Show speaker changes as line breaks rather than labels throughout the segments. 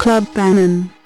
Club Bannon.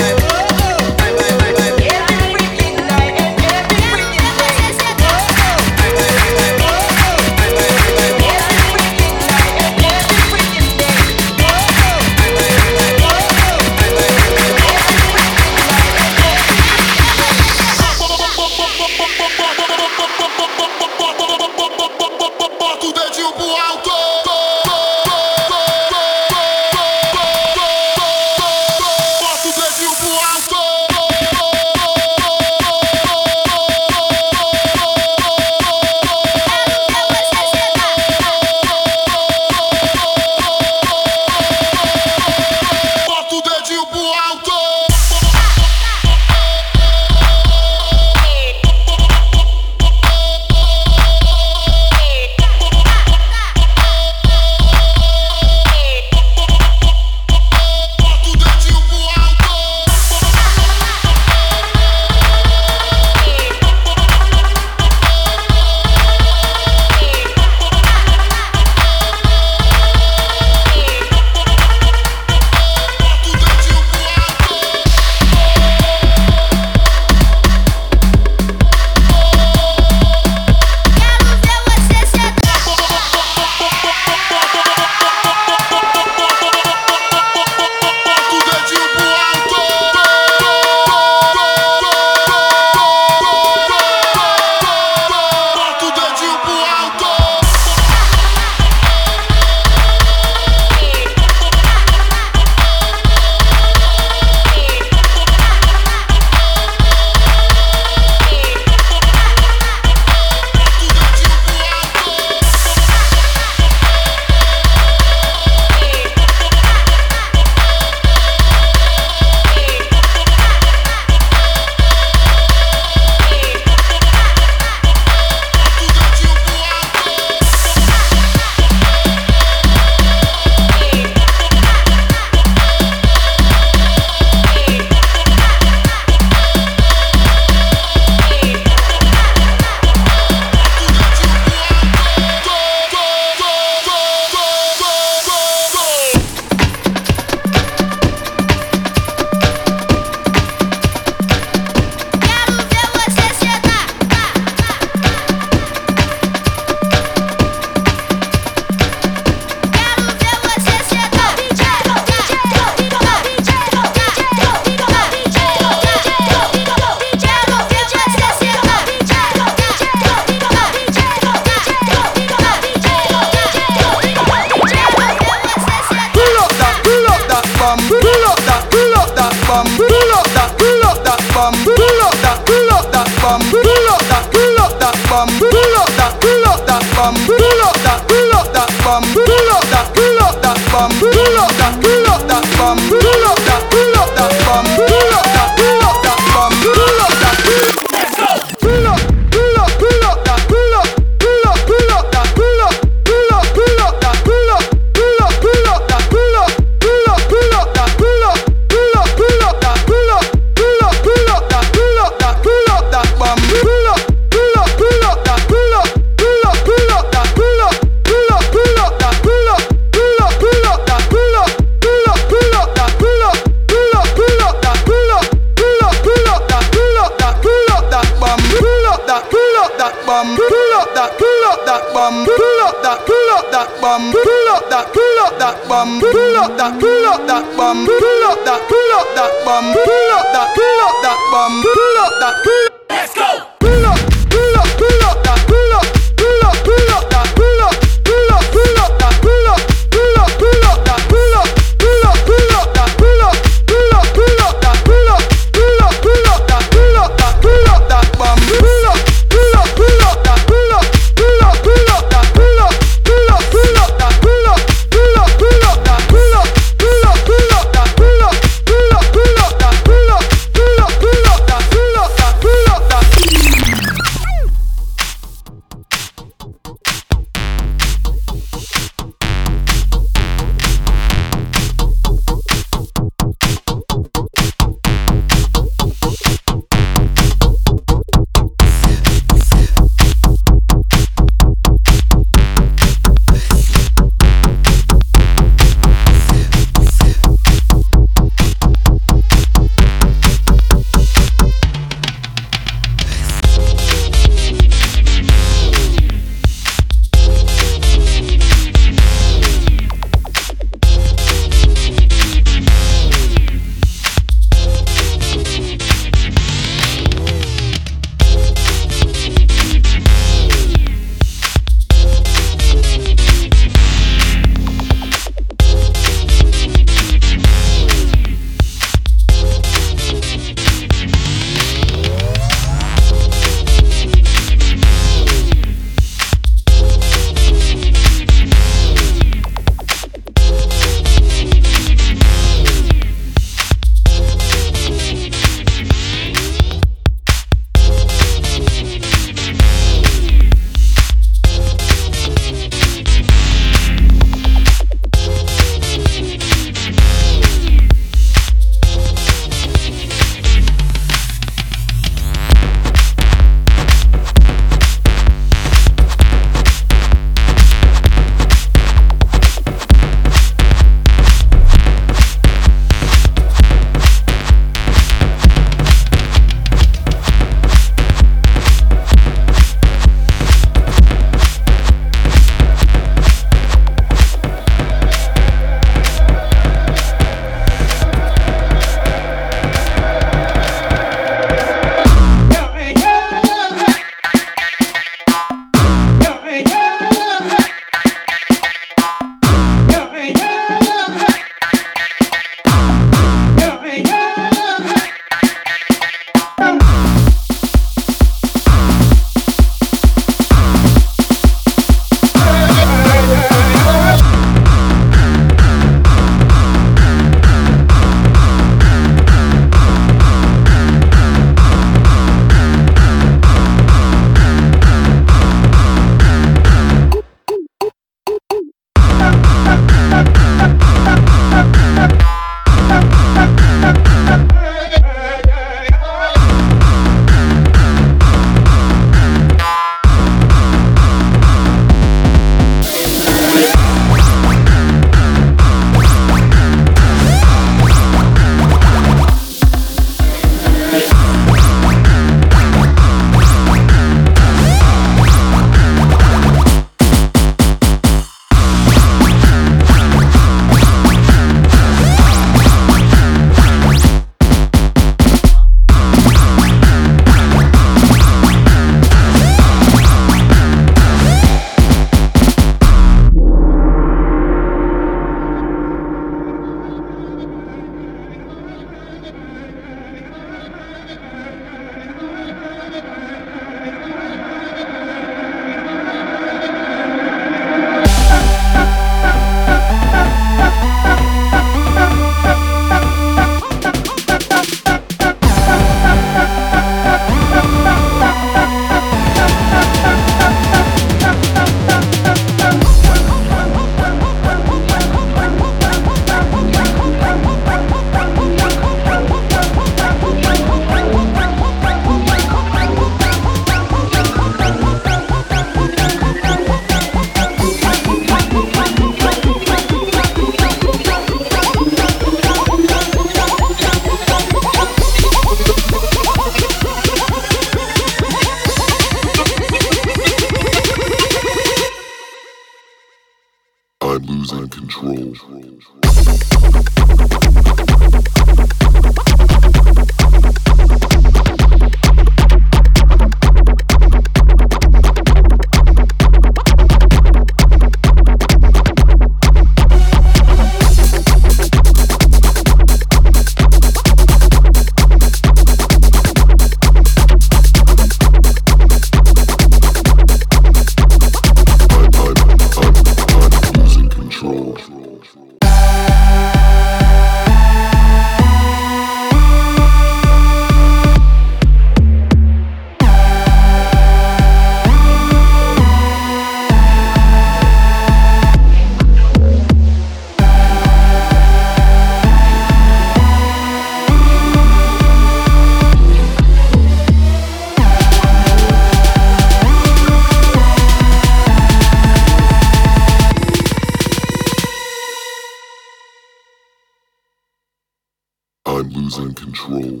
in control.